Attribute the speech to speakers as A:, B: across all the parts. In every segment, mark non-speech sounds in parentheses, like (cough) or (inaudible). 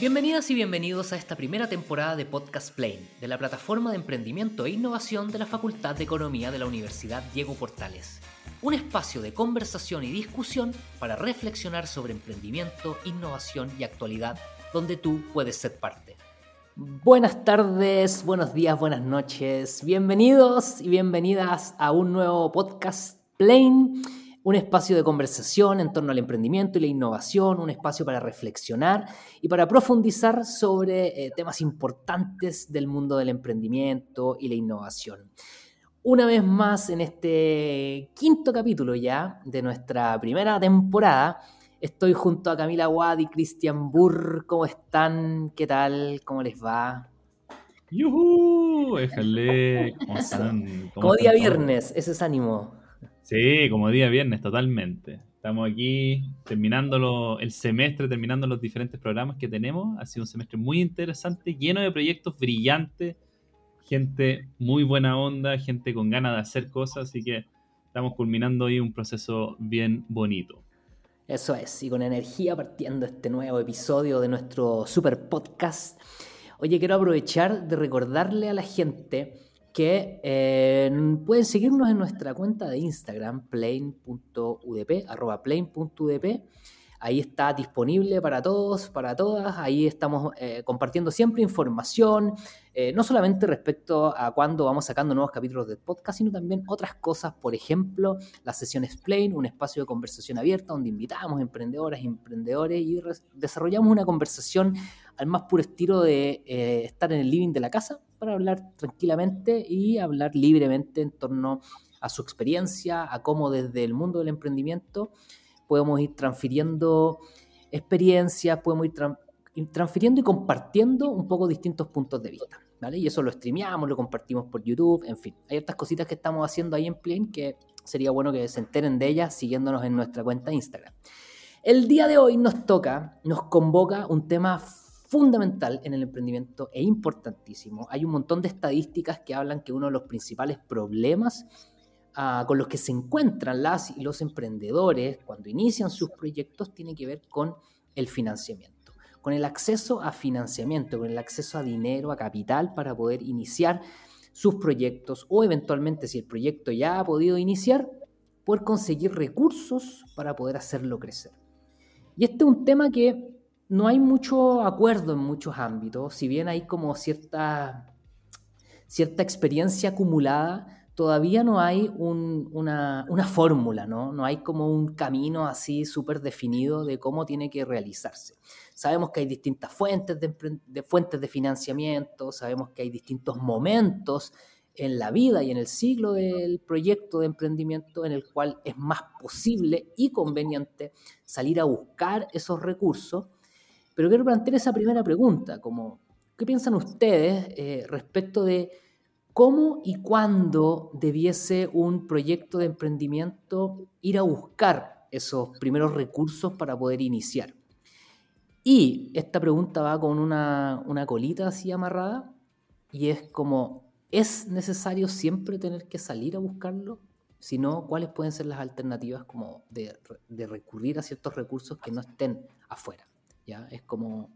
A: Bienvenidas y bienvenidos a esta primera temporada de Podcast Plane, de la plataforma de emprendimiento e innovación de la Facultad de Economía de la Universidad Diego Portales. Un espacio de conversación y discusión para reflexionar sobre emprendimiento, innovación y actualidad, donde tú puedes ser parte. Buenas tardes, buenos días, buenas noches. Bienvenidos y bienvenidas a un nuevo Podcast Plane un espacio de conversación en torno al emprendimiento y la innovación, un espacio para reflexionar y para profundizar sobre eh, temas importantes del mundo del emprendimiento y la innovación. Una vez más en este quinto capítulo ya de nuestra primera temporada, estoy junto a Camila Wad y Cristian Burr. ¿Cómo están? ¿Qué tal? ¿Cómo les va?
B: ¡Yuhu! Déjale. ¿Cómo
A: están? Como día viernes, ese es ánimo.
B: Sí, como día viernes, totalmente. Estamos aquí terminando el semestre, terminando los diferentes programas que tenemos. Ha sido un semestre muy interesante, lleno de proyectos brillantes, gente muy buena onda, gente con ganas de hacer cosas, así que estamos culminando hoy un proceso bien bonito.
A: Eso es, y con energía partiendo este nuevo episodio de nuestro super podcast. Oye, quiero aprovechar de recordarle a la gente que eh, pueden seguirnos en nuestra cuenta de Instagram, plain.udp, arroba plain.udp. Ahí está disponible para todos, para todas. Ahí estamos eh, compartiendo siempre información, eh, no solamente respecto a cuándo vamos sacando nuevos capítulos del podcast, sino también otras cosas. Por ejemplo, las sesiones Plain, un espacio de conversación abierta donde invitamos emprendedoras emprendedores y desarrollamos una conversación al más puro estilo de estar en el living de la casa para hablar tranquilamente y hablar libremente en torno a su experiencia, a cómo desde el mundo del emprendimiento podemos ir transfiriendo experiencias, podemos ir, transfiriendo y compartiendo un poco distintos puntos de vista. ¿vale? Y eso lo streameamos, lo compartimos por YouTube, en fin. Hay otras cositas que estamos haciendo ahí en Plane que sería bueno que se enteren de ellas siguiéndonos en nuestra cuenta de Instagram. El día de hoy nos toca, nos convoca un tema fundamental en el emprendimiento e importantísimo. Hay un montón de estadísticas que hablan que uno de los principales problemas ah, con los que se encuentran las y los emprendedores cuando inician sus proyectos tiene que ver con el financiamiento, con el acceso a financiamiento, con el acceso a dinero, a capital para poder iniciar sus proyectos o eventualmente si el proyecto ya ha podido iniciar, poder conseguir recursos para poder hacerlo crecer. Y este es un tema que no hay mucho acuerdo en muchos ámbitos, si bien hay como cierta, cierta experiencia acumulada, todavía no hay una, fórmula, ¿no? No hay como un camino así súper definido de cómo tiene que realizarse. Sabemos que hay distintas fuentes de, fuentes de financiamiento, sabemos que hay distintos momentos en la vida y en el ciclo del proyecto de emprendimiento en el cual es más posible y conveniente salir a buscar esos recursos pero quiero plantear esa primera pregunta, como, ¿qué piensan ustedes eh, respecto de cómo y cuándo debiese un proyecto de emprendimiento ir a buscar esos primeros recursos para poder iniciar? Y esta pregunta va con una, una colita así amarrada y es como, ¿es necesario siempre tener que salir a buscarlo? Si no, ¿cuáles pueden ser las alternativas como de, de recurrir a ciertos recursos que no estén afuera? Es como,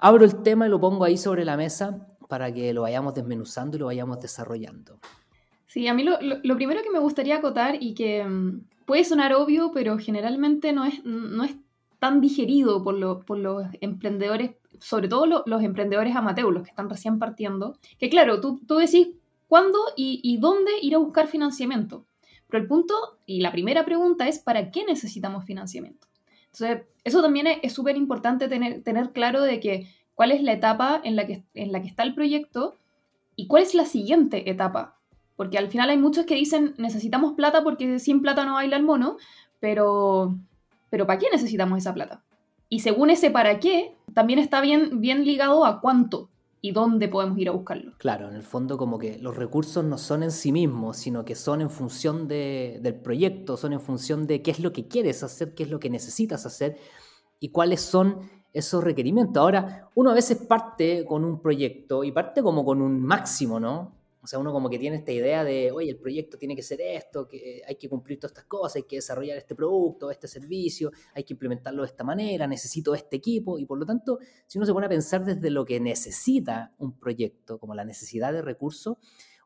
A: abro el tema y lo pongo ahí sobre la mesa para que lo vayamos desmenuzando y lo vayamos desarrollando.
C: Sí, a mí lo, primero que me gustaría acotar y que mm, puede sonar obvio, pero generalmente no es, no es tan digerido por, los emprendedores, sobre todo los emprendedores amateurs, los que están recién partiendo, que claro, tú, tú decís cuándo y, y dónde ir a buscar financiamiento. Pero el punto y la primera pregunta es, ¿para qué necesitamos financiamiento? Entonces, eso también es súper importante tener, tener claro de que cuál es la etapa en la, que, en la que está el proyecto y cuál es la siguiente etapa. Porque al final hay muchos que dicen necesitamos plata porque sin plata no baila el mono, pero, pero ¿para qué necesitamos esa plata? Y según ese para qué, también está bien, bien ligado a cuánto y dónde podemos ir a buscarlo.
A: Claro, en el fondo como que los recursos no son en sí mismos, sino que son en función del proyecto, son en función de qué es lo que quieres hacer, qué es lo que necesitas hacer y cuáles son esos requerimientos. Ahora, uno a veces parte con un proyecto y parte como con un máximo, ¿no? O sea, uno como que tiene esta idea de, oye, el proyecto tiene que ser esto, que hay que cumplir todas estas cosas, hay que desarrollar este producto, este servicio, hay que implementarlo de esta manera, necesito este equipo. Y por lo tanto, si uno se pone a pensar desde lo que necesita un proyecto, como la necesidad de recursos,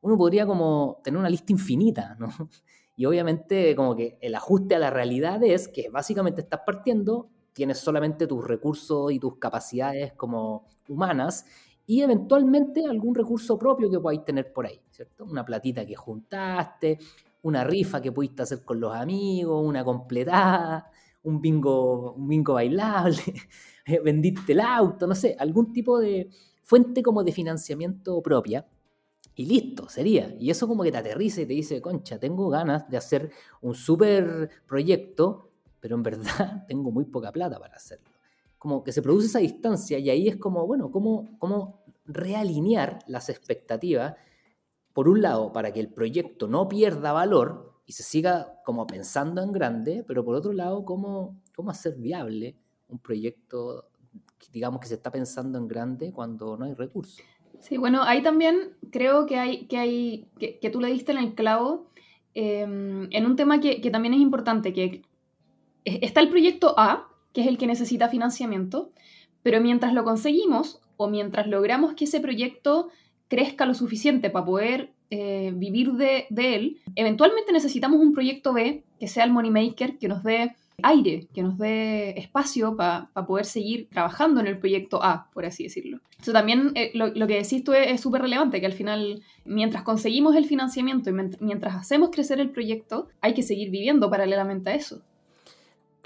A: uno podría como tener una lista infinita, ¿no? (laughs) Y obviamente como que el ajuste a la realidad es que básicamente estás partiendo, tienes solamente tus recursos y tus capacidades como humanas y eventualmente algún recurso propio que podáis tener por ahí, ¿cierto? Una platita que juntaste, una rifa que pudiste hacer con los amigos, una completada, un bingo, un bingo bailable, (laughs) vendiste el auto, no sé, algún tipo de fuente como de financiamiento propia. Y listo, sería. Y eso como que te aterriza y te dice, concha, tengo ganas de hacer un súper proyecto, pero en verdad (laughs) tengo muy poca plata para hacerlo como que se produce esa distancia y ahí es como, bueno, cómo, cómo realinear las expectativas, por un lado, para que el proyecto no pierda valor y se siga como pensando en grande, pero por otro lado, cómo, cómo hacer viable un proyecto, digamos, que se está pensando en grande cuando no hay recursos.
C: Sí, bueno, ahí también creo que hay, que hay, que, tú le diste en el clavo em, en un tema que, que también es importante, que está el proyecto A, que es el que necesita financiamiento, pero mientras lo conseguimos o mientras logramos que ese proyecto crezca lo suficiente para poder eh, vivir de, él, eventualmente necesitamos un proyecto B que sea el money maker, que nos dé aire, que nos dé espacio para poder seguir trabajando en el proyecto A, por así decirlo. Eso también, eh, lo, que decís tú es súper relevante, que al final, mientras conseguimos el financiamiento y mientras hacemos crecer el proyecto, hay que seguir viviendo paralelamente a eso.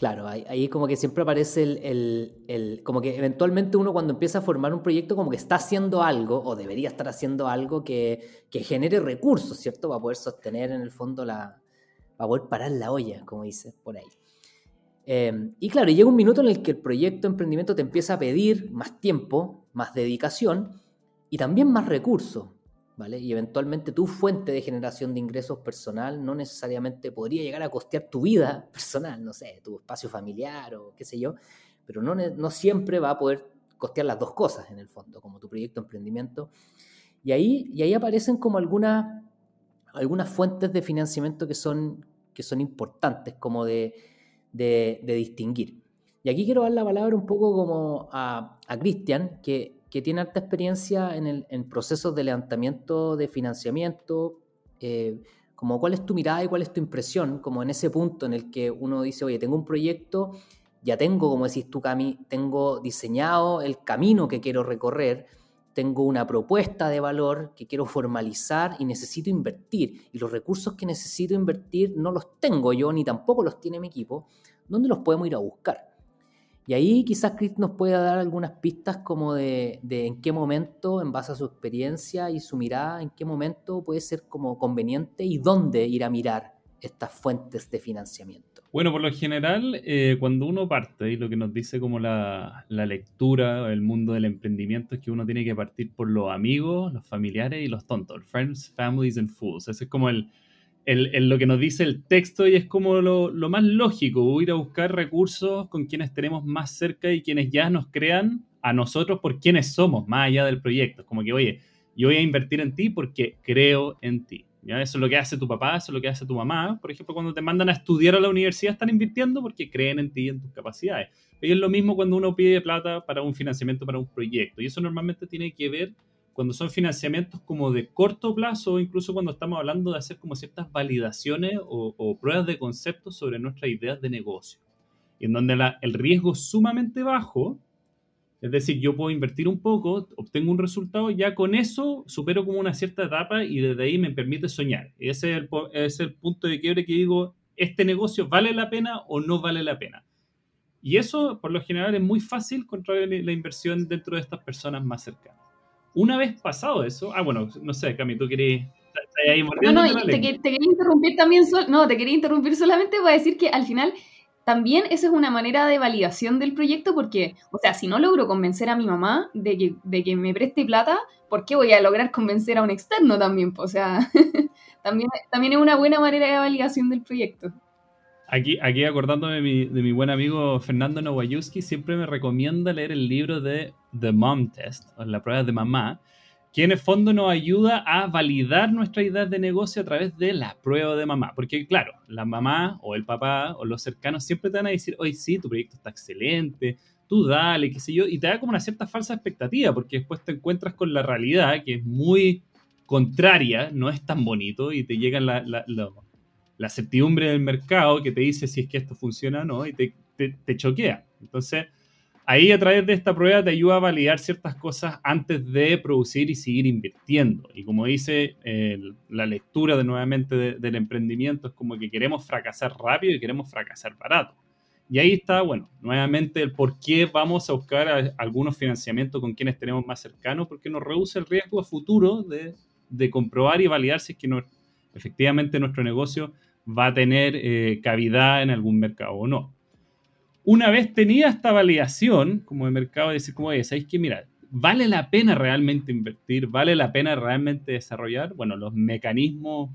A: Claro, ahí, como que siempre aparece el, como que eventualmente uno cuando empieza a formar un proyecto como que está haciendo algo o debería estar haciendo algo que, genere recursos, ¿cierto? Para poder sostener en el fondo la, para poder parar la olla, como dice por ahí. Em, y claro, llega un minuto en el que el proyecto de emprendimiento te empieza a pedir más tiempo, más dedicación y también más recursos. Y eventualmente tu fuente de generación de ingresos personal no necesariamente podría llegar a costear tu vida (laughs) personal, no sé, tu espacio familiar o qué sé yo, pero no, no siempre va a poder costear las dos cosas en el fondo, como tu proyecto de emprendimiento. Y ahí, y ahí aparecen como algunas, algunas fuentes de financiamiento que son, que son importantes, como de, de, distinguir. Y aquí quiero dar la palabra un poco como a, a Cristian, que que tiene alta experiencia en, el, en procesos de levantamiento de financiamiento, eh, como cuál es tu mirada y cuál es tu impresión, como en ese punto en el que uno dice, oye, tengo un proyecto, ya tengo, como decís tú, Cami, tengo diseñado el camino que quiero recorrer, tengo una propuesta de valor que quiero formalizar y necesito invertir. Y los recursos que necesito invertir no los tengo yo, ni tampoco los tiene mi equipo. ¿Dónde los podemos ir a buscar? Y ahí quizás Chris nos pueda dar algunas pistas como de, en qué momento, en base a su experiencia y su mirada, en qué momento puede ser como conveniente y dónde ir a mirar estas fuentes de financiamiento.
B: Bueno, por lo general, eh, cuando uno parte, y lo que nos dice como la, la lectura, el mundo del emprendimiento, es que uno tiene que partir por los amigos, los familiares y los tontos, friends, families and fools. Ese es como el, el, lo que nos dice el texto y es como lo, más lógico, ir a buscar recursos con quienes tenemos más cerca y quienes ya nos crean a nosotros por quienes somos, más allá del proyecto. Como que, oye, yo voy a invertir en ti porque creo en ti. ¿ya? Eso es lo que hace tu papá, eso es lo que hace tu mamá. Por ejemplo, cuando te mandan a estudiar a la universidad, están invirtiendo porque creen en ti y en tus capacidades. Y es lo mismo cuando uno pide plata para un financiamiento para un proyecto. Y eso normalmente tiene que ver cuando son financiamientos como de corto plazo, o incluso cuando estamos hablando de hacer como ciertas validaciones o, pruebas de concepto sobre nuestras ideas de negocio, y en donde el riesgo es sumamente bajo, es decir, yo puedo invertir un poco, obtengo un resultado, ya con eso supero como una cierta etapa y desde ahí me permite soñar. Ese es el, es el punto de quiebre que digo, ¿este negocio vale la pena o no vale la pena? Y eso, por lo general, es muy fácil controlar la inversión dentro de estas personas más cercanas. Una vez pasado eso, ah, bueno, no sé, Cami, tú querías...
C: no, no, te, te, quería interrumpir también, no, te quería interrumpir solamente para decir que al final también esa es una manera de validación del proyecto porque, o sea, si no logro convencer a mi mamá de que, de que me preste plata, ¿por qué voy a lograr convencer a un externo también? O sea, (laughs) también, también es una buena manera de validación del proyecto.
B: Aquí, aquí acordándome de mi, de mi buen amigo Fernando Nowayuski, siempre me recomienda leer el libro de The Mom Test, o la prueba de mamá, que en el fondo nos ayuda a validar nuestra idea de negocio a través de la prueba de mamá. Porque claro, la mamá o el papá o los cercanos siempre te van a decir, oye, sí, tu proyecto está excelente, tú dale, qué sé yo, y te da como una cierta falsa expectativa, porque después te encuentras con la realidad que es muy contraria, no es tan bonito, y te llega la, la, certidumbre del mercado que te dice si es que esto funciona o no, y te, te, choquea. Entonces, ahí a través de esta prueba te ayuda a validar ciertas cosas antes de producir y seguir invirtiendo. Y como dice la lectura de nuevamente del emprendimiento, es como que queremos fracasar rápido y queremos fracasar barato. Y ahí está, bueno, nuevamente el por qué vamos a buscar algunos financiamientos con quienes tenemos más cercanos, porque nos reduce el riesgo a futuro de, comprobar y validar si es que efectivamente nuestro negocio va a tener eh, cavidad en algún mercado o no una vez tenía esta validación como de mercado, decir, como, oye, ¿sabéis que mira, vale la pena realmente invertir? ¿Vale la pena realmente desarrollar? Bueno, los mecanismos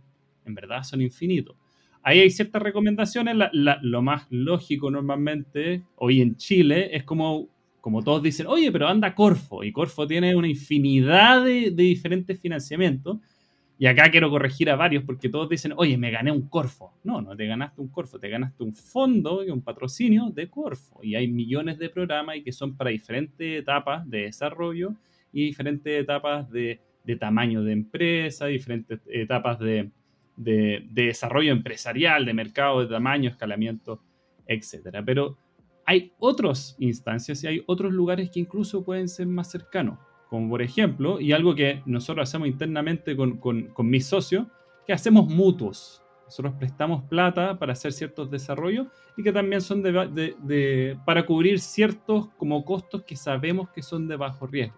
B: en verdad son infinitos. Ahí hay ciertas recomendaciones. lo más lógico normalmente hoy en Chile es como, como todos dicen, oye, pero anda Corfo. Y Corfo tiene una infinidad de diferentes financiamientos y acá quiero corregir a varios porque todos dicen, oye, me gané un Corfo. No, no te ganaste un Corfo, te ganaste un fondo y un patrocinio de Corfo. Y hay millones de programas y que son para diferentes etapas de desarrollo y diferentes etapas de, tamaño de empresa, diferentes etapas de, de, desarrollo empresarial, de mercado, de tamaño, escalamiento, etc. Pero hay otras instancias y hay otros lugares que incluso pueden ser más cercanos como por ejemplo, y algo que nosotros hacemos internamente con, con, mis socios, que hacemos mutuos. Nosotros prestamos plata para hacer ciertos desarrollos y que también son de, para cubrir ciertos como costos que sabemos que son de bajo riesgo.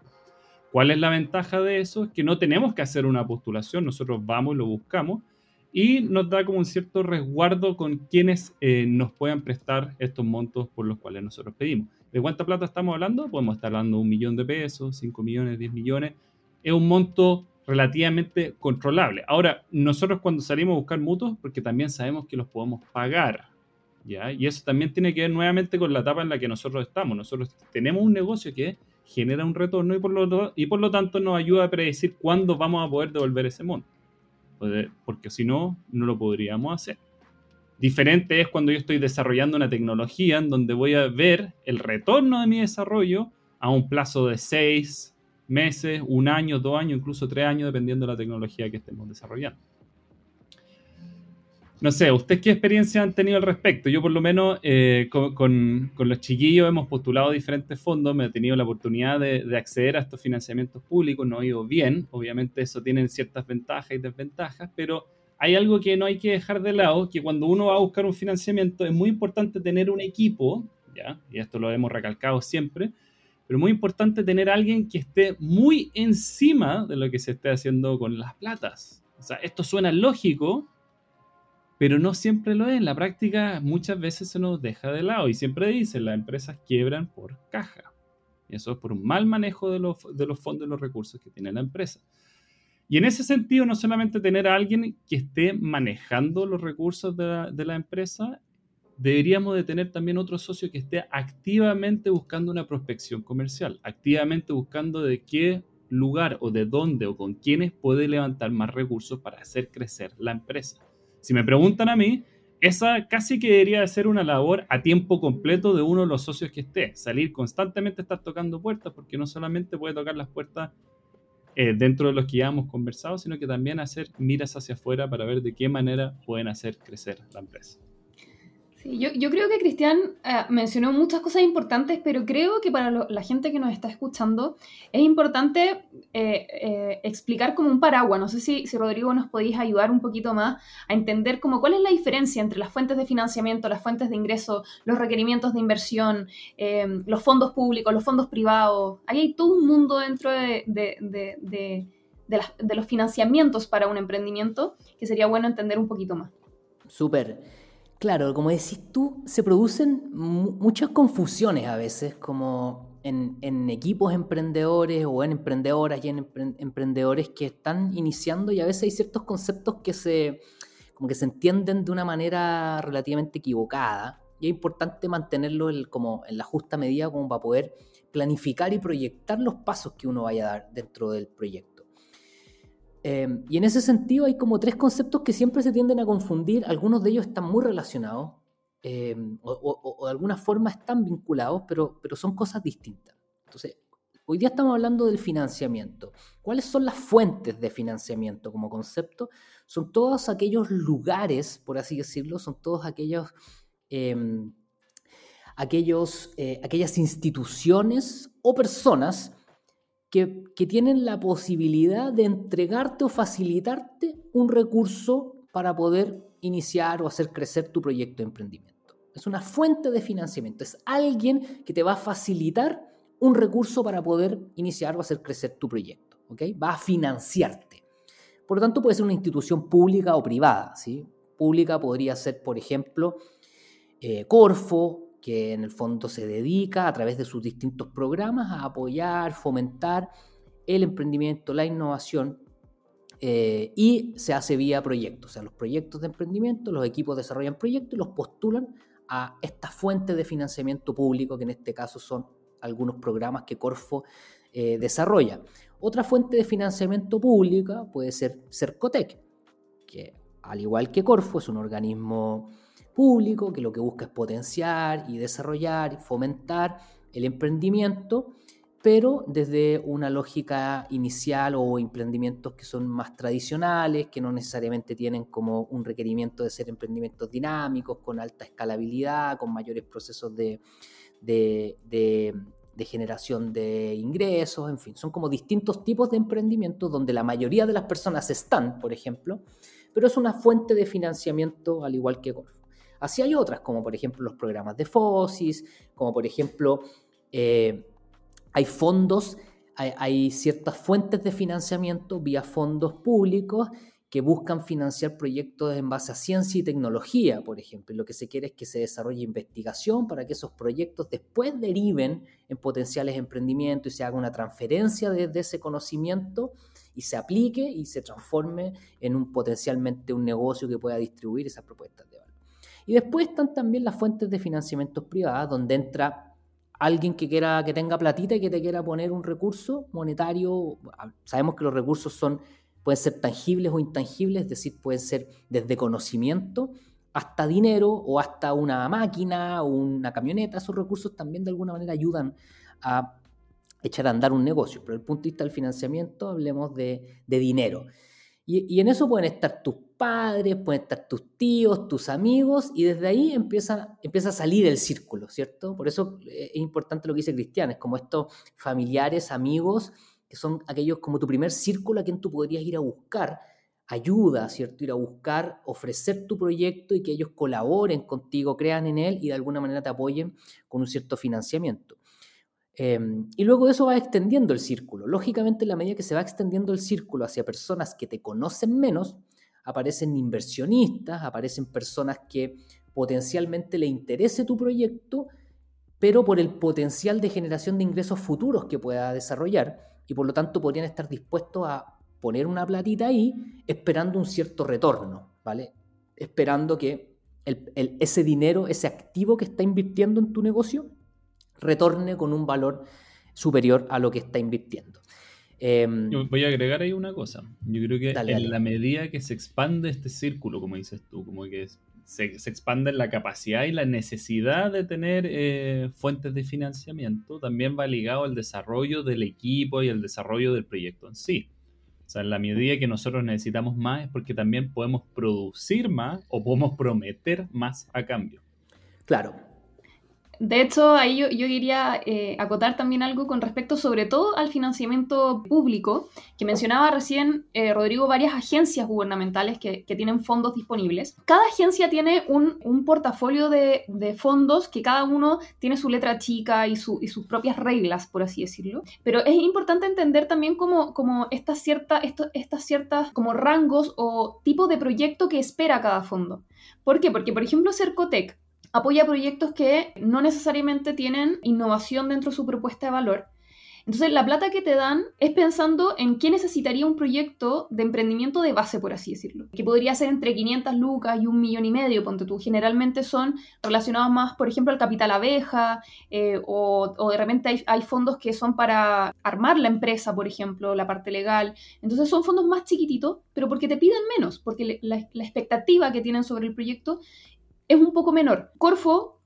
B: ¿Cuál es la ventaja de eso? Es que no tenemos que hacer una postulación, nosotros vamos y lo buscamos y nos da como un cierto resguardo con quienes eh, nos puedan prestar estos montos por los cuales nosotros pedimos. ¿De cuánta plata estamos hablando? Podemos estar hablando de un millón de pesos, 5 millones, 10 millones. Es un monto relativamente controlable. Ahora, nosotros cuando salimos a buscar mutuos, porque también sabemos que los podemos pagar, ¿ya? Y eso también tiene que ver nuevamente con la etapa en la que nosotros estamos. Nosotros tenemos un negocio que genera un retorno y por lo, y por lo tanto nos ayuda a predecir cuándo vamos a poder devolver ese monto. Porque si no, no lo podríamos hacer. Diferente es cuando yo estoy desarrollando una tecnología en donde voy a ver el retorno de mi desarrollo a un plazo de seis meses, un año, dos años, incluso tres años, dependiendo de la tecnología que estemos desarrollando. No sé, ¿ustedes qué experiencia han tenido al respecto? Yo por lo menos eh, con, los chiquillos hemos postulado diferentes fondos, me he tenido la oportunidad de, de, acceder a estos financiamientos públicos, no ha ido bien, obviamente eso tiene ciertas ventajas y desventajas, pero hay algo que no hay que dejar de lado, que cuando uno va a buscar un financiamiento es muy importante tener un equipo, ¿ya? y esto lo hemos recalcado siempre, pero muy importante tener alguien que esté muy encima de lo que se esté haciendo con las platas. O sea, esto suena lógico, pero no siempre lo es. En la práctica muchas veces se nos deja de lado y siempre dicen, las empresas quiebran por caja. Y eso es por un mal manejo de los, de los fondos y los recursos que tiene la empresa. Y en ese sentido, no solamente tener a alguien que esté manejando los recursos de la, empresa, deberíamos de tener también otro socio que esté activamente buscando una prospección comercial, activamente buscando de qué lugar o de dónde o con quiénes puede levantar más recursos para hacer crecer la empresa. Si me preguntan a mí, esa casi que debería de ser una labor a tiempo completo de uno de los socios que esté, salir constantemente, estar tocando puertas, porque no solamente puede tocar las puertas eh, dentro de los que ya hemos conversado, sino que también hacer miras hacia afuera para ver de qué manera pueden hacer crecer la empresa.
C: Yo, creo que Cristian eh, mencionó muchas cosas importantes, pero creo que para la gente que nos está escuchando es importante eh, explicar como un paraguas. No sé si, Rodrigo nos podéis ayudar un poquito más a entender como cuál es la diferencia entre las fuentes de financiamiento, las fuentes de ingreso, los requerimientos de inversión, los fondos públicos, los fondos privados. Ahí hay todo un mundo dentro de, de, los financiamientos para un emprendimiento que sería bueno entender un poquito más.
A: Súper. Claro, como decís tú, se producen muchas confusiones a veces, como en, equipos emprendedores o en emprendedoras y en emprendedores que están iniciando y a veces hay ciertos conceptos que se, como que se entienden de una manera relativamente equivocada y es importante mantenerlo como en la justa medida como para poder planificar y proyectar los pasos que uno vaya a dar dentro del proyecto. Em, y en ese sentido hay como tres conceptos que siempre se tienden a confundir, algunos de ellos están muy relacionados em, o, de alguna forma están vinculados, pero, pero son cosas distintas. Entonces, hoy día estamos hablando del financiamiento. ¿Cuáles son las fuentes de financiamiento como concepto? Son todos aquellos lugares, por así decirlo, son todos aquellos... Em, aquellos, eh, aquellas instituciones o personas que, tienen la posibilidad de entregarte o facilitarte un recurso para poder iniciar o hacer crecer tu proyecto de emprendimiento. Es una fuente de financiamiento, es alguien que te va a facilitar un recurso para poder iniciar o hacer crecer tu proyecto. Va a financiarte. Por lo tanto, puede ser una institución pública o privada. ¿sí? Pública podría ser, por ejemplo, eh, Corfo, que en el fondo se dedica a través de sus distintos programas a apoyar, fomentar el emprendimiento, la innovación eh, y se hace vía proyectos. O sea, los proyectos de emprendimiento, los equipos desarrollan proyectos y los postulan a esta fuente de financiamiento público, que en este caso son algunos programas que Corfo eh, desarrolla. Otra fuente de financiamiento pública puede ser Cercotec, que al igual que Corfo es un organismo público que lo que busca es potenciar y desarrollar y fomentar el emprendimiento, pero desde una lógica inicial o emprendimientos que son más tradicionales, que no necesariamente tienen como un requerimiento de ser emprendimientos dinámicos, con alta escalabilidad, con mayores procesos de, generación de ingresos, en fin, son como distintos tipos de emprendimientos donde la mayoría de las personas están, por ejemplo, pero es una fuente de financiamiento al igual que. Así hay otras, como por ejemplo los programas de FOSIS, como por ejemplo eh, hay fondos, hay, ciertas fuentes de financiamiento vía fondos públicos que buscan financiar proyectos en base a ciencia y tecnología, por ejemplo. lo que se quiere es que se desarrolle investigación para que esos proyectos después deriven en potenciales emprendimientos y se haga una transferencia de, ese conocimiento y se aplique y se transforme en un potencialmente un negocio que pueda distribuir esas propuestas de y después están también las fuentes de financiamiento privadas, donde entra alguien que quiera que tenga platita y que te quiera poner un recurso monetario. Sabemos que los recursos son pueden ser tangibles o intangibles, es decir, pueden ser desde conocimiento hasta dinero o hasta una máquina o una camioneta. Esos recursos también de alguna manera ayudan a echar a andar un negocio. Pero desde el punto de vista del financiamiento, hablemos de, de dinero. Y, en eso pueden estar tus padres, pueden estar tus tíos, tus amigos, y desde ahí empieza, empieza a salir el círculo, ¿cierto? Por eso eh, es importante lo que dice Cristian, es como estos familiares, amigos, que son aquellos como tu primer círculo a quien tú podrías ir a buscar ayuda, ¿cierto? Ir a buscar, ofrecer tu proyecto y que ellos colaboren contigo, crean en él y de alguna manera te apoyen con un cierto financiamiento. Em, y luego eso va extendiendo el círculo. Lógicamente, en la medida que se va extendiendo el círculo hacia personas que te conocen menos, aparecen inversionistas, aparecen personas que potencialmente le interese tu proyecto, pero por el potencial de generación de ingresos futuros que pueda desarrollar y por lo tanto podrían estar dispuestos a poner una platita ahí esperando un cierto retorno, ¿vale? Esperando que ese dinero, ese activo que está invirtiendo en tu negocio, retorne con un valor superior a lo que está invirtiendo.
B: Em, voy a agregar ahí una cosa. Yo creo que en la medida que se expande este círculo, como dices tú, como que se, expande la capacidad y la necesidad de tener eh, fuentes de financiamiento, también va ligado al desarrollo del equipo y al desarrollo del proyecto en sí. O sea, en la medida que nosotros necesitamos más es porque también podemos producir más o podemos prometer más a cambio.
A: Claro,
C: de hecho, ahí yo, quería eh, acotar también algo con respecto sobre todo al financiamiento público, que mencionaba recién eh, Rodrigo varias agencias gubernamentales que, tienen fondos disponibles. Cada agencia tiene un, portafolio de, fondos que cada uno tiene su letra chica y, sus propias reglas, por así decirlo. Pero es importante entender también como, como estas ciertas estas ciertas como rangos o tipo de proyecto que espera cada fondo. ¿Por qué? Porque, por ejemplo, Cercotec apoya proyectos que no necesariamente tienen innovación dentro de su propuesta de valor. Entonces, la plata que te dan es pensando en qué necesitaría un proyecto de emprendimiento de base, por así decirlo, que podría ser entre 500 lucas y un millón y medio, ponte tú. Generalmente son relacionados más, por ejemplo, al capital abeja, eh, o, de repente hay, fondos que son para armar la empresa, por ejemplo, la parte legal. Entonces, son fondos más chiquititos, pero porque te piden menos, porque la, la expectativa que tienen sobre el proyecto es un poco menor. Corfo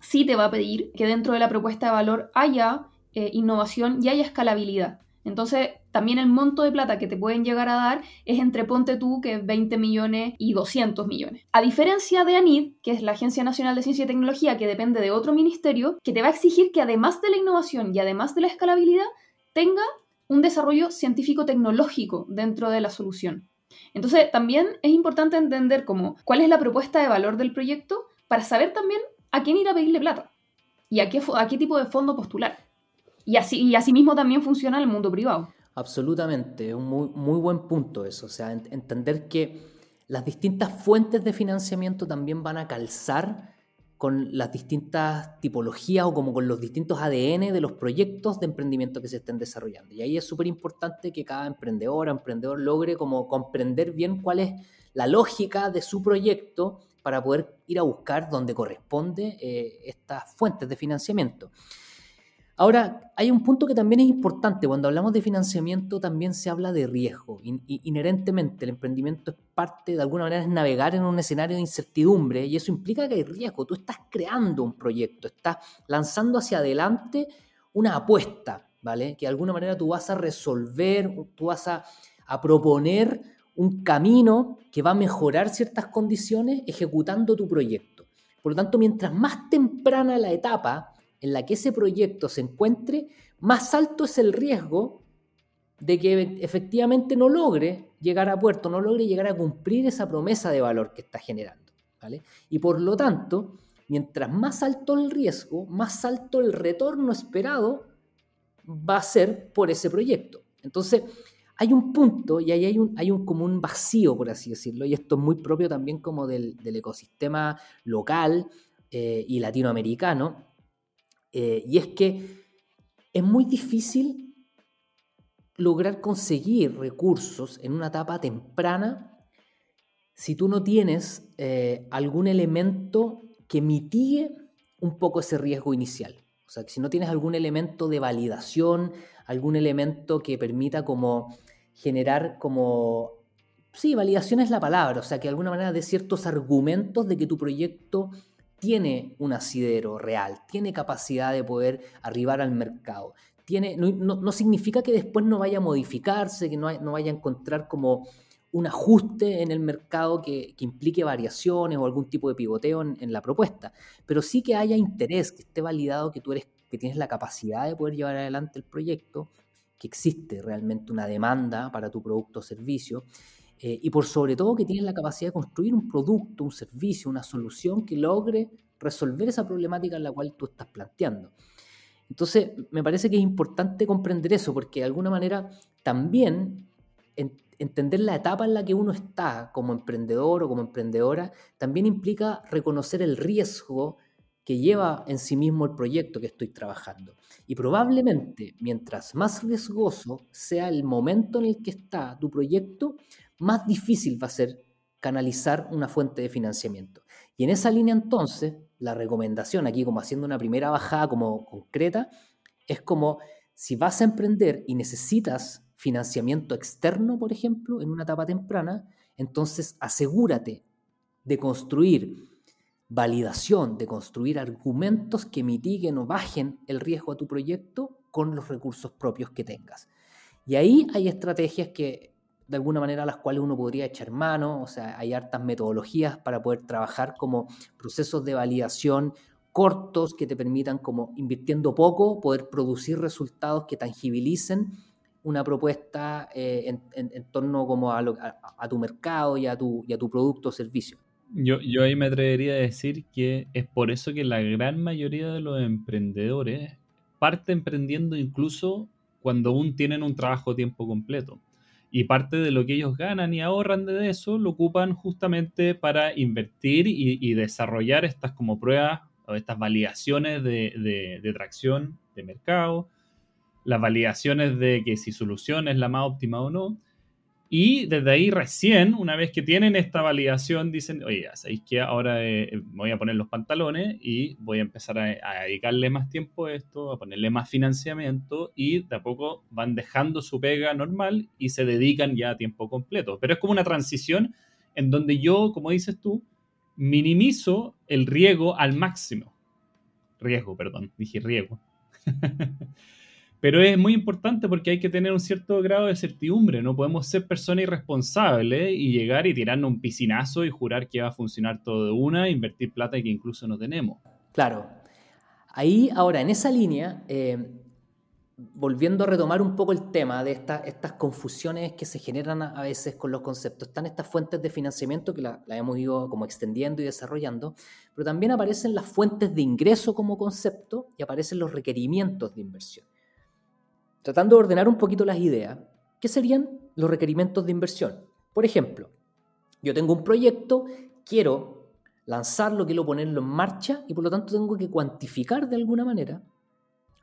C: sí te va a pedir que dentro de la propuesta de valor haya eh, innovación y haya escalabilidad. Entonces, también el monto de plata que te pueden llegar a dar es entre ponte tú que 20 millones y 200 millones. A diferencia de ANID, que es la Agencia Nacional de Ciencia y Tecnología, que depende de otro ministerio, que te va a exigir que además de la innovación y además de la escalabilidad, tenga un desarrollo científico-tecnológico dentro de la solución. Entonces, también es importante entender cuál es la propuesta de valor del proyecto para saber también a quién ir a pedirle plata y a qué, a qué tipo de fondo postular. Y así, y así mismo también funciona el mundo privado.
A: Absolutamente, es un muy, muy buen punto eso. O sea, entender que las distintas fuentes de financiamiento también van a calzar con las distintas tipologías o como con los distintos ADN de los proyectos de emprendimiento que se estén desarrollando. Y ahí es súper importante que cada emprendedor o emprendedor logre como comprender bien cuál es la lógica de su proyecto para poder ir a buscar donde corresponde eh, estas fuentes de financiamiento. Ahora, hay un punto que también es importante. Cuando hablamos de financiamiento también se habla de riesgo. inherentemente, el emprendimiento es parte, de alguna manera, es navegar en un escenario de incertidumbre y eso implica que hay riesgo. Tú estás creando un proyecto, estás lanzando hacia adelante una apuesta, ¿vale? Que de alguna manera tú vas a resolver, tú vas a, proponer un camino que va a mejorar ciertas condiciones ejecutando tu proyecto. Por lo tanto, mientras más temprana la etapa, en la que ese proyecto se encuentre, más alto es el riesgo de que efectivamente no logre llegar a puerto, no logre llegar a cumplir esa promesa de valor que está generando. ¿vale? Y por lo tanto, mientras más alto el riesgo, más alto el retorno esperado va a ser por ese proyecto. Entonces, hay un punto y ahí hay un, hay un como un vacío, por así decirlo, y esto es muy propio también como del, ecosistema local eh, y latinoamericano, eh, y es que es muy difícil lograr conseguir recursos en una etapa temprana si tú no tienes eh, algún elemento que mitigue un poco ese riesgo inicial. O sea, si no tienes algún elemento de validación, algún elemento que permita como generar como... Sí, validación es la palabra, o sea, que de alguna manera de ciertos argumentos de que tu proyecto tiene un asidero real, tiene capacidad de poder arribar al mercado. No, significa que después no vaya a modificarse, que no, no vaya a encontrar como un ajuste en el mercado que, implique variaciones o algún tipo de pivoteo en, la propuesta, pero sí que haya interés, que esté validado que tú eres, que tienes la capacidad de poder llevar adelante el proyecto, que existe realmente una demanda para tu producto o servicio eh, y por sobre todo que tienes la capacidad de construir un producto, un servicio, una solución que logre resolver esa problemática en la cual tú estás planteando. Entonces, me parece que es importante comprender eso, porque de alguna manera también entender la etapa en la que uno está como emprendedor o como emprendedora, también implica reconocer el riesgo que lleva en sí mismo el proyecto que estoy trabajando. Y probablemente, mientras más riesgoso sea el momento en el que está tu proyecto, más difícil va a ser canalizar una fuente de financiamiento. Y en esa línea entonces, la recomendación aquí como haciendo una primera bajada como concreta, es como si vas a emprender y necesitas financiamiento externo, por ejemplo, en una etapa temprana, entonces asegúrate de construir validación, de construir argumentos que mitiguen o bajen el riesgo a tu proyecto con los recursos propios que tengas. Y ahí hay estrategias que de alguna manera a las cuales uno podría echar mano, o sea, hay hartas metodologías para poder trabajar como procesos de validación cortos que te permitan como invirtiendo poco poder producir resultados que tangibilicen una propuesta eh, en, torno como a, tu mercado y a tu, y a tu producto o servicio.
B: Yo, yo ahí me atrevería a decir que es por eso que la gran mayoría de los emprendedores parte emprendiendo incluso cuando aún tienen un trabajo a tiempo completo. Y parte de lo que ellos ganan y ahorran de eso lo ocupan justamente para invertir y, desarrollar estas como pruebas o estas validaciones de, tracción de mercado las validaciones de que si solución es la más óptima o no. Y desde ahí recién, una vez que tienen esta validación, dicen, oye, ¿sabéis que ahora eh, me voy a poner los pantalones y voy a empezar a, dedicarle más tiempo a esto, a ponerle más financiamiento y de a poco van dejando su pega normal y se dedican ya a tiempo completo. Pero es como una transición en donde yo, como dices tú, minimizo el riesgo al máximo. Riesgo, perdón, dije riesgo. (laughs) Pero es muy importante porque hay que tener un cierto grado de certidumbre. No podemos ser personas irresponsables y llegar y tirarnos un piscinazo y jurar que va a funcionar todo de una, invertir plata que incluso no tenemos.
A: Claro. Ahí, ahora, en esa línea, eh, volviendo a retomar un poco el tema de estas confusiones que se generan a, veces con los conceptos, están estas fuentes de financiamiento que la, la, hemos ido como extendiendo y desarrollando, pero también aparecen las fuentes de ingreso como concepto y aparecen los requerimientos de inversión tratando de ordenar un poquito las ideas, ¿qué serían los requerimientos de inversión? Por ejemplo, yo tengo un proyecto, quiero lanzarlo, quiero ponerlo en marcha y por lo tanto tengo que cuantificar de alguna manera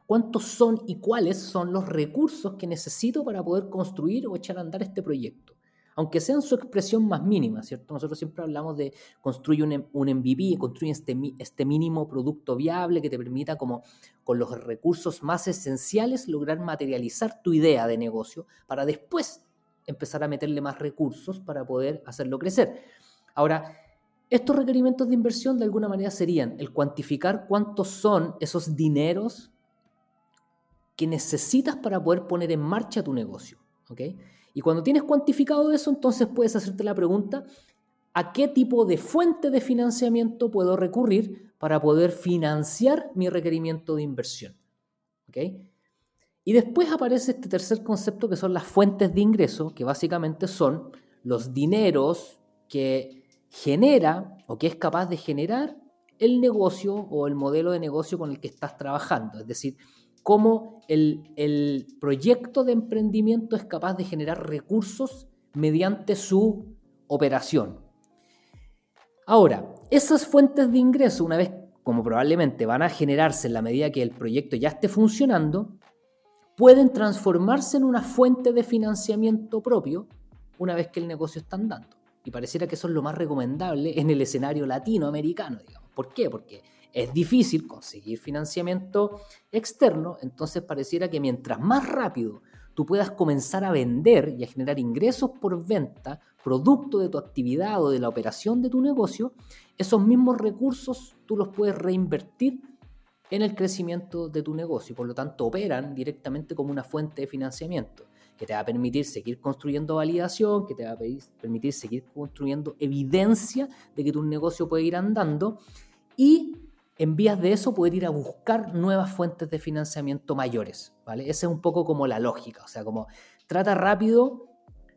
A: cuántos son y cuáles son los recursos que necesito para poder construir o echar a andar este proyecto aunque sea en su expresión más mínima, ¿cierto? Nosotros siempre hablamos de construir un, un MVP, construir este, este mínimo producto viable que te permita como con los recursos más esenciales lograr materializar tu idea de negocio para después empezar a meterle más recursos para poder hacerlo crecer. Ahora, estos requerimientos de inversión de alguna manera serían el cuantificar cuántos son esos dineros que necesitas para poder poner en marcha tu negocio. ¿ok? Y cuando tienes cuantificado eso, entonces puedes hacerte la pregunta, ¿a qué tipo de fuente de financiamiento puedo recurrir para poder financiar mi requerimiento de inversión? Y después aparece este tercer concepto que son las fuentes de ingreso, que básicamente son los dineros que genera o que es capaz de generar el negocio o el modelo de negocio con el que estás trabajando. Es decir, cómo el, proyecto de emprendimiento es capaz de generar recursos mediante su operación. Ahora, esas fuentes de ingreso, una vez como probablemente van a generarse en la medida que el proyecto ya esté funcionando, pueden transformarse en una fuente de financiamiento propio una vez que el negocio está andando. Y pareciera que eso es lo más recomendable en el escenario latinoamericano, digamos. ¿Por qué? Porque es difícil conseguir financiamiento externo, entonces pareciera que mientras más rápido tú puedas comenzar a vender y a generar ingresos por venta, producto de tu actividad o de la operación de tu negocio, esos mismos recursos tú los puedes reinvertir en el crecimiento de tu negocio por lo tanto operan directamente como una fuente de financiamiento que te va a permitir seguir construyendo validación, que te va a permitir seguir construyendo evidencia de que tu negocio puede ir andando y en vías de eso poder ir a buscar nuevas fuentes de financiamiento mayores, ¿vale? Esa es un poco como la lógica, o sea, como trata rápido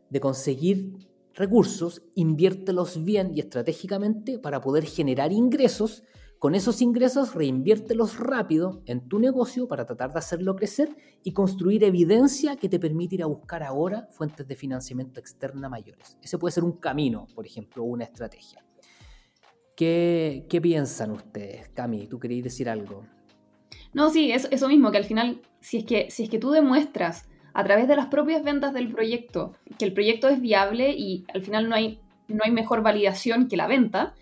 A: de conseguir recursos, inviértelos bien y estratégicamente para poder generar ingresos. Con esos ingresos reinviértelos rápido en tu negocio para tratar de hacerlo crecer y construir evidencia que te permite ir a buscar ahora fuentes de financiamiento externa mayores. Ese puede ser un camino, por ejemplo, una estrategia. ¿Qué, piensan ustedes? Cami, ¿tú querías decir algo?
C: No, sí, eso, eso mismo, que al final, si es que, si es que tú demuestras a través de las propias ventas del proyecto que el proyecto es viable y al final no hay, no hay mejor validación que la venta,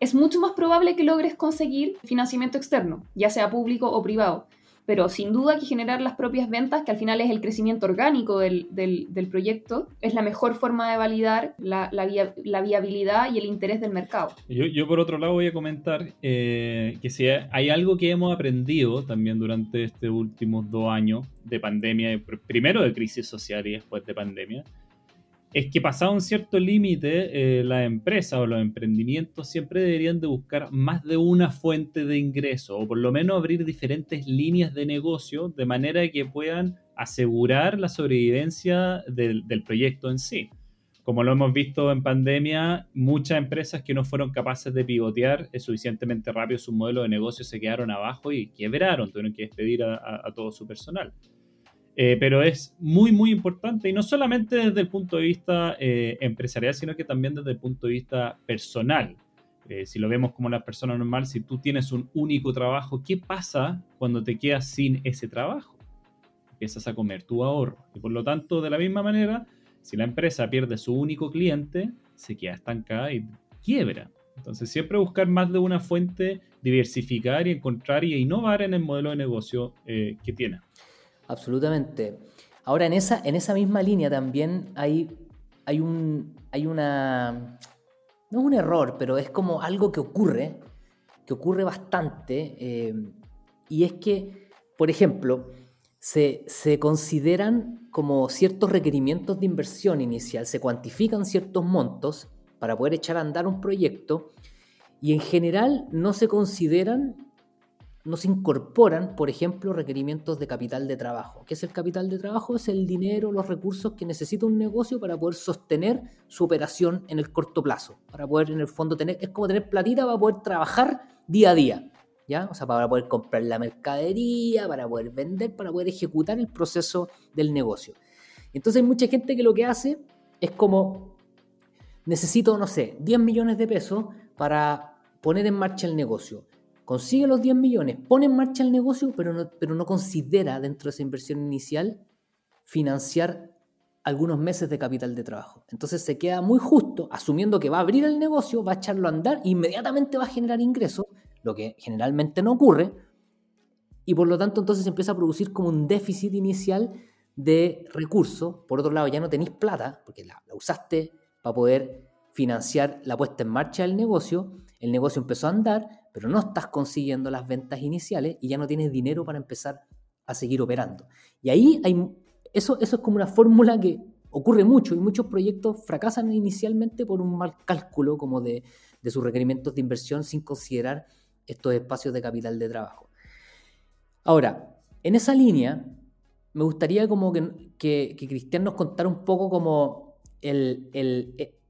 C: es mucho más probable que logres conseguir financiamiento externo, ya sea público o privado pero sin duda que generar las propias ventas, que al final es el crecimiento orgánico del, proyecto, es la mejor forma de validar la, la, viabilidad y el interés del mercado.
B: Yo, por otro lado voy a comentar eh, que si hay algo que hemos aprendido también durante estos últimos dos años de pandemia, primero de crisis social y después de pandemia, es que pasado un cierto límite, eh, las empresas o los emprendimientos siempre deberían de buscar más de una fuente de ingreso o por lo menos abrir diferentes líneas de negocio de manera que puedan asegurar la sobrevivencia del, del proyecto en sí. Como lo hemos visto en pandemia, muchas empresas que no fueron capaces de pivotear suficientemente rápido su modelo de negocio se quedaron abajo y quebraron, tuvieron que despedir a todo su personal. Eh, pero es muy, muy importante y no solamente desde el punto de vista eh, empresarial, sino que también desde el punto de vista personal. Eh, si lo vemos como la persona normal, si tú tienes un único trabajo, ¿qué pasa cuando te quedas sin ese trabajo? empiezas a comer tu ahorro. Y por lo tanto, de la misma manera, si la empresa pierde su único cliente, se queda estancada y quiebra. Entonces, siempre buscar más de una fuente, diversificar y encontrar y innovar en el modelo de negocio que tiene.
A: Absolutamente. Ahora, en esa, en esa misma línea también hay, hay, un, hay una... No es un error, pero es como algo que ocurre, que ocurre bastante, eh, y es que, por ejemplo, se, se, consideran como ciertos requerimientos de inversión inicial, se cuantifican ciertos montos para poder echar a andar un proyecto y en general no se consideran, no se incorporan, por ejemplo, requerimientos de capital de trabajo. ¿Qué es el capital de trabajo? Es el dinero, los recursos que necesita un negocio para poder sostener su operación en el corto plazo, para poder en el fondo tener, es como tener platita para poder trabajar día a día. ¿Ya? O sea, para poder comprar la mercadería, para poder vender, para poder ejecutar el proceso del negocio. Entonces hay mucha gente que lo que hace es como, necesito, no sé, 10 millones de pesos para poner en marcha el negocio. Consigue los 10 millones, pone en marcha el negocio, pero no, pero no considera dentro de esa inversión inicial financiar algunos meses de capital de trabajo. Entonces se queda muy justo, asumiendo que va a abrir el negocio, va a echarlo a andar, inmediatamente va a generar ingresos, lo que generalmente no ocurre, y por lo tanto entonces empieza a producir como un déficit inicial de recursos. Por otro lado, ya no tenéis plata, porque la usaste para poder financiar la puesta en marcha del negocio, el negocio empezó a andar, pero no estás consiguiendo las ventas iniciales y ya no tienes dinero para empezar a seguir operando. Y ahí hay, eso, eso es como una fórmula que ocurre mucho y muchos proyectos fracasan inicialmente por un mal cálculo como de, sus requerimientos de inversión sin considerar estos espacios de capital de trabajo. Ahora, en esa línea, me gustaría como que, que, Cristian nos contara un poco como el,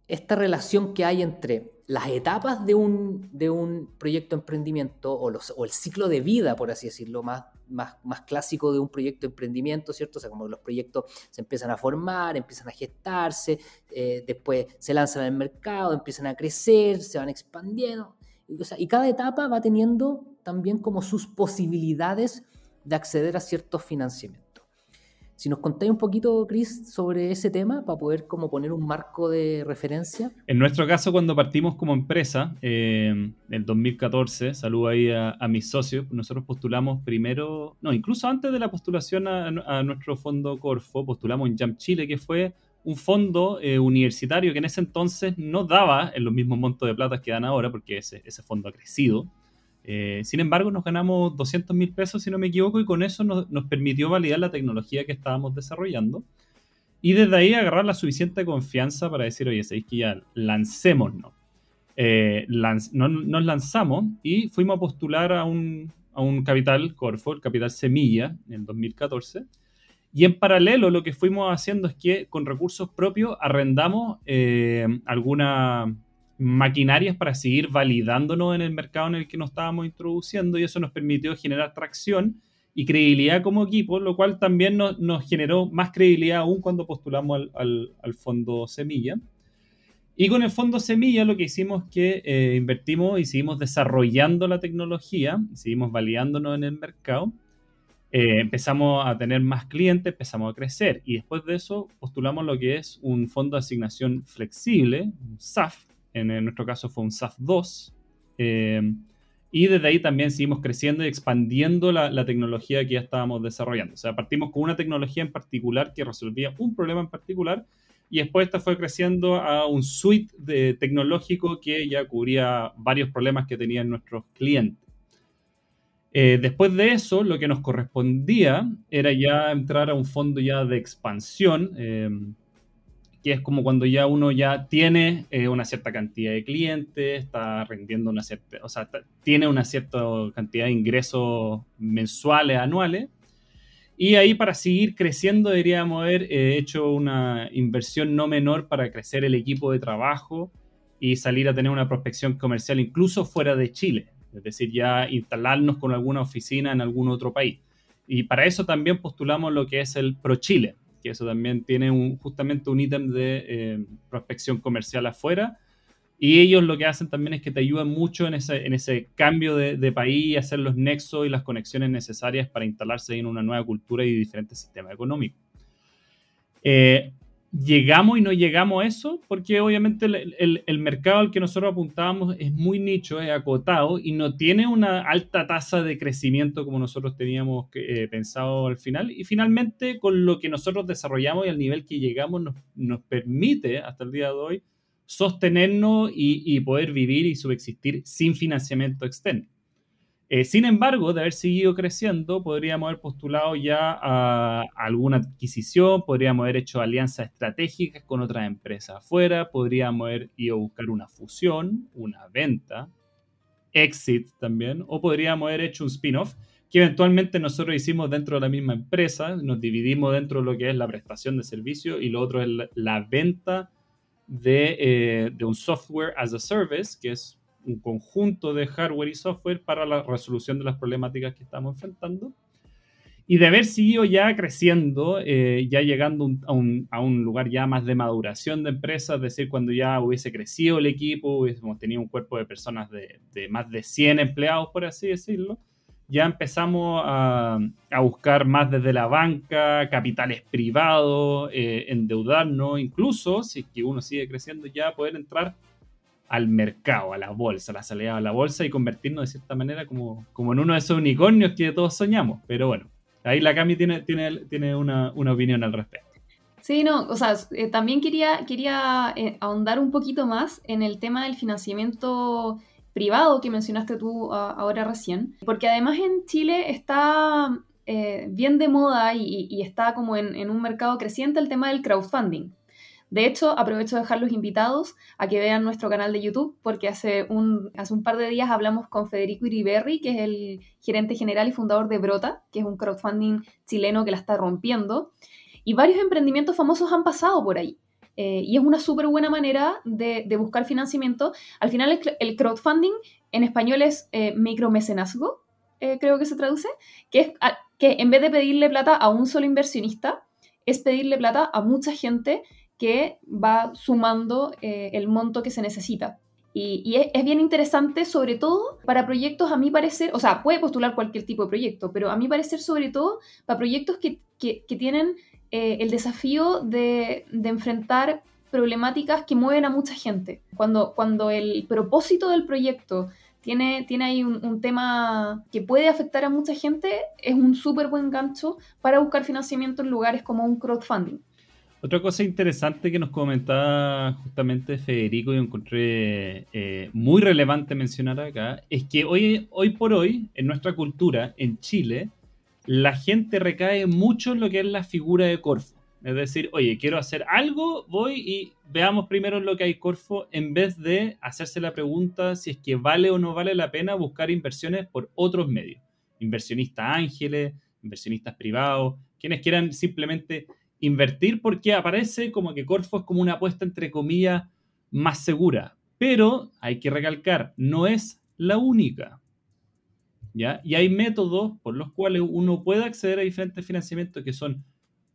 A: esta relación que hay entre las etapas de un, de un proyecto de emprendimiento o, los, o, el ciclo de vida, por así decirlo, más, más, más, clásico de un proyecto de emprendimiento, ¿cierto? O sea, como los proyectos se empiezan a formar, empiezan a gestarse, eh, después se lanzan al mercado, empiezan a crecer, se van expandiendo. Y, cada etapa va teniendo también como sus posibilidades de acceder a ciertos financiamientos. Si nos contáis un poquito, Chris, sobre ese tema para poder como poner un marco de referencia.
B: En nuestro caso, cuando partimos como empresa, eh, en 2014, saludo ahí a, mis socios, nosotros postulamos primero, no, incluso antes de la postulación a, nuestro fondo Corfo, postulamos en Jam Chile, que fue un fondo eh, universitario que en ese entonces no daba en los mismos montos de plata que dan ahora, porque ese, ese fondo ha crecido. Eh, sin embargo, nos ganamos 200 mil pesos, si no me equivoco, y con eso nos, permitió validar la tecnología que estábamos desarrollando. Y desde ahí agarrar la suficiente confianza para decir, oye, sabéis que ya lancémonos. Eh, nos lanzamos y fuimos a postular a un, a un capital Corfo, el capital Semilla, en 2014. Y en paralelo lo que fuimos haciendo es que con recursos propios arrendamos eh, alguna maquinarias para seguir validándonos en el mercado en el que nos estábamos introduciendo y eso nos permitió generar tracción y credibilidad como equipo, lo cual también nos, generó más credibilidad aún cuando postulamos al, fondo Semilla. Y con el fondo Semilla lo que hicimos es que eh, invertimos y seguimos desarrollando la tecnología, seguimos validándonos en el mercado, eh, empezamos a tener más clientes, empezamos a crecer y después de eso postulamos lo que es un fondo de asignación flexible, un SAF, en, nuestro caso fue un SAF 2. Eh, y desde ahí también seguimos creciendo y expandiendo la, tecnología que ya estábamos desarrollando. O sea, partimos con una tecnología en particular que resolvía un problema en particular y después esta fue creciendo a un suite tecnológico que ya cubría varios problemas que tenían nuestros clientes. Eh, después de eso, lo que nos correspondía era ya entrar a un fondo ya de expansión. Eh, que es como cuando ya uno ya tiene eh, una cierta cantidad de clientes, está rendiendo una cierta, o sea, tiene una cierta cantidad de ingresos mensuales, anuales, y ahí para seguir creciendo deberíamos haber eh, hecho una inversión no menor para crecer el equipo de trabajo y salir a tener una prospección comercial incluso fuera de Chile, es decir, ya instalarnos con alguna oficina en algún otro país. Y para eso también postulamos lo que es el Pro Chile, que eso también tiene un, justamente un ítem de eh, prospección comercial afuera, Y ellos lo que hacen también es que te ayudan mucho en ese, en ese cambio de, de país, hacer los nexos y las conexiones necesarias para instalarse en una nueva cultura y diferentes sistemas económicos. Eh, llegamos y no llegamos a eso porque obviamente el, mercado al que nosotros apuntábamos es muy nicho, es acotado y no tiene una alta tasa de crecimiento como nosotros teníamos eh, pensado al final. Y finalmente con lo que nosotros desarrollamos y al nivel que llegamos nos, permite hasta el día de hoy sostenernos y, y poder vivir y subsistir sin financiamiento externo. Eh, sin embargo, de haber seguido creciendo, podríamos haber postulado ya a alguna adquisición, podríamos haber hecho alianzas estratégicas con otras empresas afuera, podríamos haber ido a buscar una fusión, una venta, exit también, o podríamos haber hecho un spin-off que eventualmente nosotros hicimos dentro de la misma empresa, nos dividimos dentro de lo que es la prestación de servicio y lo otro es la, venta eh, de un software as a service, que es un conjunto de hardware y software para la resolución de las problemáticas que estamos enfrentando. Y de haber seguido ya creciendo, eh, ya llegando a, un, lugar ya más de maduración de empresas, es decir, cuando ya hubiese crecido el equipo, hubiésemos tenido un cuerpo de personas de, más de 100 empleados, por así decirlo, ya empezamos a, a buscar más desde la banca, capitales privados, eh, endeudarnos, incluso si es que uno sigue creciendo, ya poder entrar al mercado, a la bolsa, la salida a la bolsa y convertirnos de cierta manera como, como en uno de esos unicornios que todos soñamos. Pero bueno, ahí la Cami tiene, tiene, tiene una, una opinión al respecto.
C: Sí, no, o sea, eh, también quería, quería eh, ahondar un poquito más en el tema del financiamiento privado que mencionaste tú ahora recién, porque además en Chile está eh, bien de moda y, y está como en, en, un mercado creciente el tema del crowdfunding. De hecho, aprovecho de dejar los invitados a que vean nuestro canal de YouTube, porque hace un, hace un par de días hablamos con Federico Iriberri, que es el gerente general y fundador de Brota, que es un crowdfunding chileno que la está rompiendo. Y varios emprendimientos famosos han pasado por ahí. Eh, y es una súper buena manera de, buscar financiamiento. Al final, el, crowdfunding en español es eh, micromecenazgo, eh, creo que se traduce, que es que en vez de pedirle plata a un solo inversionista, es pedirle plata a mucha gente que va sumando eh, el monto que se necesita. Y, es, bien interesante, sobre todo para proyectos, a mi parecer, o sea, puede postular cualquier tipo de proyecto, pero a mi parecer, sobre todo, para proyectos que, tienen eh, el desafío de, enfrentar problemáticas que mueven a mucha gente. Cuando, cuando el propósito del proyecto tiene, tiene ahí un, un, tema que puede afectar a mucha gente, es un súper buen gancho para buscar financiamiento en lugares como un crowdfunding.
B: Otra cosa interesante que nos comentaba justamente Federico y encontré eh, muy relevante mencionar acá es que hoy, hoy por hoy, en nuestra cultura, en Chile, la gente recae mucho en lo que es la figura de Corfo. Es decir, oye, quiero hacer algo, voy y veamos primero lo que hay Corfo, en vez de hacerse la pregunta si es que vale o no vale la pena buscar inversiones por otros medios. Inversionistas ángeles, inversionistas privados, quienes quieran simplemente invertir porque aparece como que Corfo es como una apuesta entre comillas más segura. Pero hay que recalcar, no es la única. ¿ya? Y hay métodos por los cuales uno puede acceder a diferentes financiamientos que son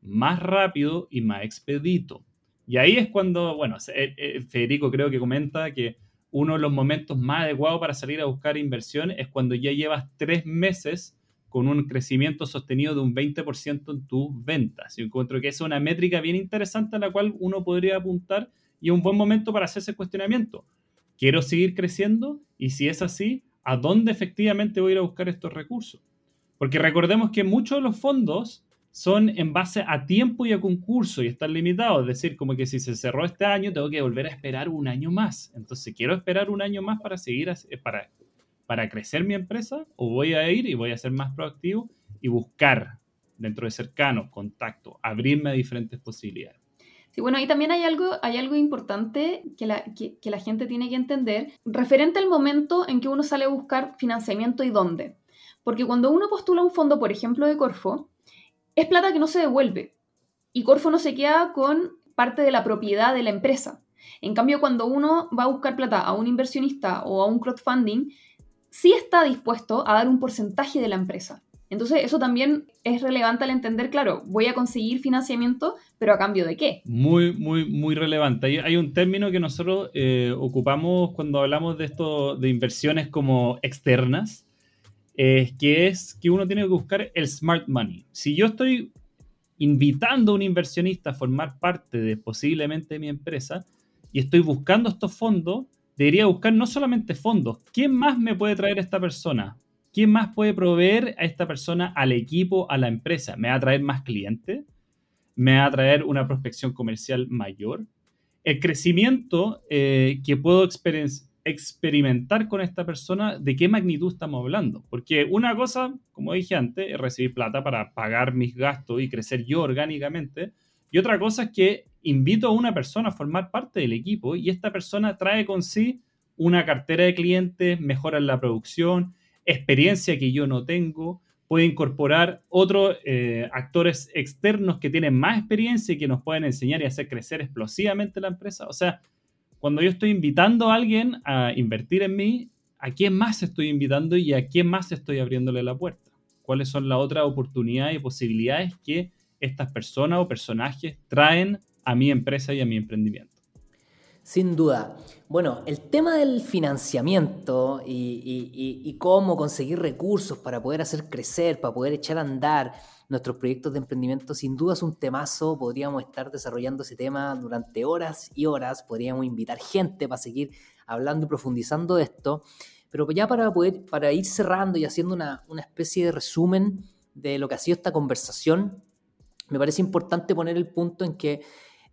B: más rápido y más expedito. Y ahí es cuando, bueno, eh, eh, Federico creo que comenta que uno de los momentos más adecuados para salir a buscar inversión es cuando ya llevas tres meses con un crecimiento sostenido de un 20% en tus ventas. Yo encuentro que es una métrica bien interesante a la cual uno podría apuntar y un buen momento para hacerse cuestionamiento. ¿Quiero seguir creciendo? Y si es así, ¿a dónde efectivamente voy a ir a buscar estos recursos? Porque recordemos que muchos de los fondos son en base a tiempo y a concurso y están limitados. Es decir, como que si se cerró este año, tengo que volver a esperar un año más. Entonces, quiero esperar un año más para seguir, para para crecer mi empresa o voy a ir y voy a ser más proactivo y buscar dentro de cercano, contacto, abrirme a diferentes posibilidades.
C: Sí, bueno, y también hay algo, hay algo importante que la, que, la gente tiene que entender referente al momento en que uno sale a buscar financiamiento y dónde. Porque cuando uno postula un fondo, por ejemplo, de Corfo, es plata que no se devuelve. Y Corfo no se queda con parte de la propiedad de la empresa. En cambio, cuando uno va a buscar plata a un inversionista o a un crowdfunding, sí está dispuesto a dar un porcentaje de la empresa. Entonces, eso también es relevante al entender, claro, voy a conseguir financiamiento, pero a cambio de qué.
B: Muy, muy, muy relevante. Hay, un término que nosotros eh, ocupamos cuando hablamos de esto, de inversiones como externas, que es que uno tiene que buscar el smart money. Si yo estoy invitando a un inversionista a formar parte de posiblemente mi empresa y estoy buscando estos fondos, debería buscar no solamente fondos, ¿quién más me puede traer esta persona? ¿Quién más puede proveer a esta persona, al equipo, a la empresa? ¿Me va a traer más clientes? ¿Me va a traer una prospección comercial mayor? El crecimiento eh, que puedo experimentar con esta persona, ¿de qué magnitud estamos hablando? Porque una cosa, como dije antes, es recibir plata para pagar mis gastos y crecer yo orgánicamente. Y otra cosa es que invito a una persona a formar parte del equipo y esta persona trae con sí una cartera de clientes, mejora la producción, experiencia que yo no tengo, puede incorporar otros eh, actores externos que tienen más experiencia y que nos pueden enseñar y hacer crecer explosivamente la empresa. O sea, cuando yo estoy invitando a alguien a invertir en mí, ¿a quién más estoy invitando y a quién más estoy abriéndole la puerta? ¿Cuáles son las otras oportunidades y posibilidades que estas personas o personajes traen a mi empresa y a mi emprendimiento?
A: Sin duda. Bueno, el tema del financiamiento y, cómo conseguir recursos para poder hacer crecer, para poder echar a andar nuestros proyectos de emprendimiento, sin duda es un temazo. Podríamos estar desarrollando ese tema durante horas y horas. Podríamos invitar gente para seguir hablando y profundizando de esto. Pero ya para, poder, para ir cerrando y haciendo una, una especie de resumen de lo que ha sido esta conversación, me parece importante poner el punto en que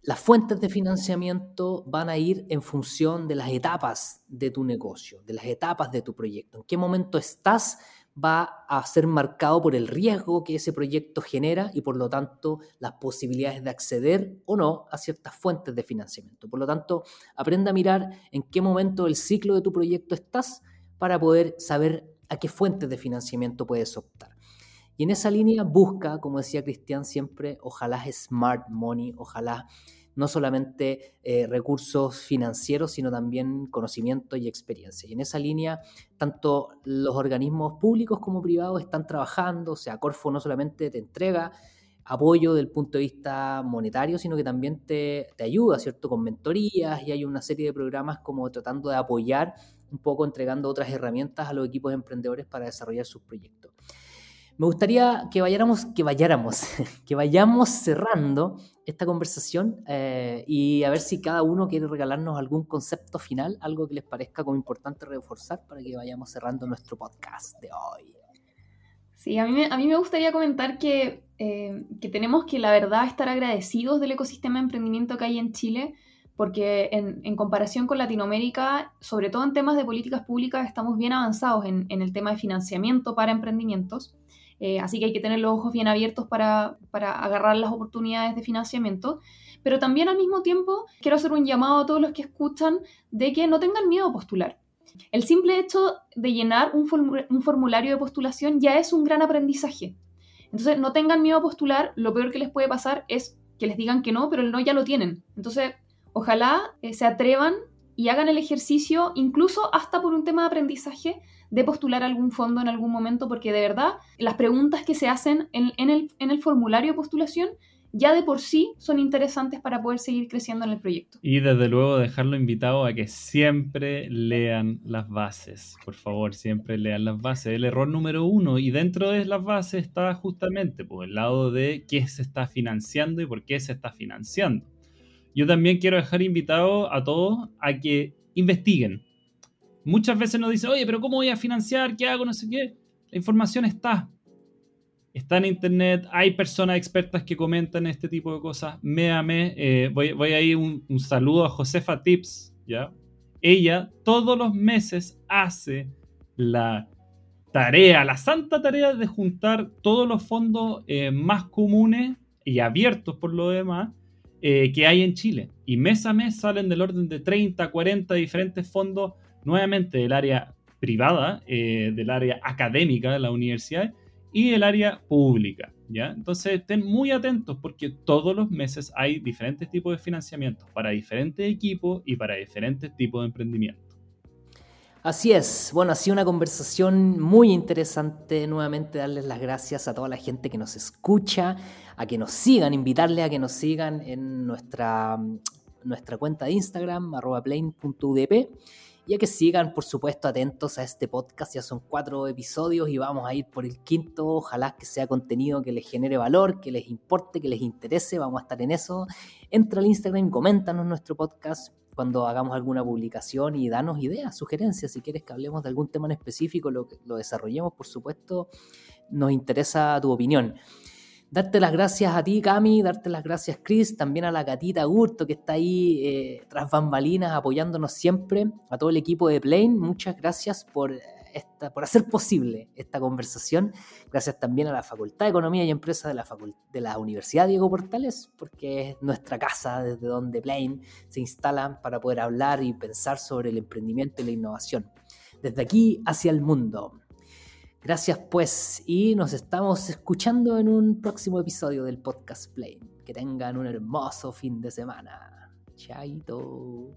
A: las fuentes de financiamiento van a ir en función de las etapas de tu negocio, de las etapas de tu proyecto. En qué momento estás va a ser marcado por el riesgo que ese proyecto genera y por lo tanto las posibilidades de acceder o no a ciertas fuentes de financiamiento. Por lo tanto, aprenda a mirar en qué momento del ciclo de tu proyecto estás para poder saber a qué fuentes de financiamiento puedes optar. Y en esa línea busca, como decía Cristian siempre, ojalá smart money, ojalá no solamente eh, recursos financieros, sino también conocimiento y experiencia. Y en esa línea, tanto los organismos públicos como privados están trabajando, o sea, Corfo no solamente te entrega apoyo del punto de vista monetario, sino que también te, te ayuda, ¿cierto? Con mentorías y hay una serie de programas como tratando de apoyar un poco, entregando otras herramientas a los equipos emprendedores para desarrollar sus proyectos. Me gustaría que vayáramos, que vayáramos, (laughs) que vayamos cerrando esta conversación eh, y a ver si cada uno quiere regalarnos algún concepto final, algo que les parezca como importante reforzar para que vayamos cerrando nuestro podcast de hoy.
C: Sí, a mí a mí me gustaría comentar que, eh, que tenemos que, la verdad, estar agradecidos del ecosistema de emprendimiento que hay en Chile, porque en, en, comparación con Latinoamérica, sobre todo en temas de políticas públicas, estamos bien avanzados en, en el tema de financiamiento para emprendimientos. Eh, así que hay que tener los ojos bien abiertos para, agarrar las oportunidades de financiamiento. Pero también al mismo tiempo quiero hacer un llamado a todos los que escuchan de que no tengan miedo a postular. El simple hecho de llenar un, formulario de postulación ya es un gran aprendizaje. Entonces, no tengan miedo a postular. Lo peor que les puede pasar es que les digan que no, pero el no ya lo tienen. Entonces, ojalá eh, se atrevan y hagan el ejercicio, incluso hasta por un tema de aprendizaje, de postular algún fondo en algún momento, porque de verdad las preguntas que se hacen en, el, en el formulario de postulación ya de por sí son interesantes para poder seguir creciendo en el proyecto.
B: Y desde luego dejarlo invitado a que siempre lean las bases. Por favor, siempre lean las bases. El error número uno. Y dentro de las bases está justamente por pues, el lado de qué se está financiando y por qué se está financiando. Yo también quiero dejar invitado a todos a que investiguen, Muchas veces nos dicen, oye, pero ¿cómo voy a financiar? ¿Qué hago? No sé qué. La información está. Está en internet, hay personas expertas que comentan este tipo de cosas. Méame, eh, voy, voy a ir un, un, saludo a Josefa Tips, ¿ya? Ella todos los meses hace la tarea, la santa tarea de juntar todos los fondos eh, más comunes y abiertos por lo demás eh, que hay en Chile. Y mes a mes salen del orden de 30, 40 diferentes fondos nuevamente del área privada, eh, del área académica de la universidad y del área pública. ¿ya? Entonces estén muy atentos porque todos los meses hay diferentes tipos de financiamiento para diferentes equipos y para diferentes tipos de emprendimiento.
A: Así es, bueno, ha sido una conversación muy interesante. Nuevamente darles las gracias a toda la gente que nos escucha, a que nos sigan, invitarles a que nos sigan en nuestra, nuestra cuenta de Instagram, arroba y a que sigan, por supuesto, atentos a este podcast. Ya son cuatro episodios y vamos a ir por el quinto. Ojalá que sea contenido que les genere valor, que les importe, que les interese. Vamos a estar en eso. Entra al Instagram, coméntanos nuestro podcast cuando hagamos alguna publicación y danos ideas, sugerencias. Si quieres que hablemos de algún tema en específico, lo, lo desarrollemos, por supuesto. Nos interesa tu opinión. Darte las gracias a ti, Cami, darte las gracias, Chris, también a la gatita Gurto que está ahí eh, tras bambalinas apoyándonos siempre, a todo el equipo de Plane, muchas gracias por, esta, por hacer posible esta conversación. Gracias también a la Facultad de Economía y Empresa de la, de la Universidad Diego Portales, porque es nuestra casa desde donde Plane se instalan para poder hablar y pensar sobre el emprendimiento y la innovación. Desde aquí hacia el mundo. Gracias pues y nos estamos escuchando en un próximo episodio del podcast Plane. Que tengan un hermoso fin de semana. Chaito.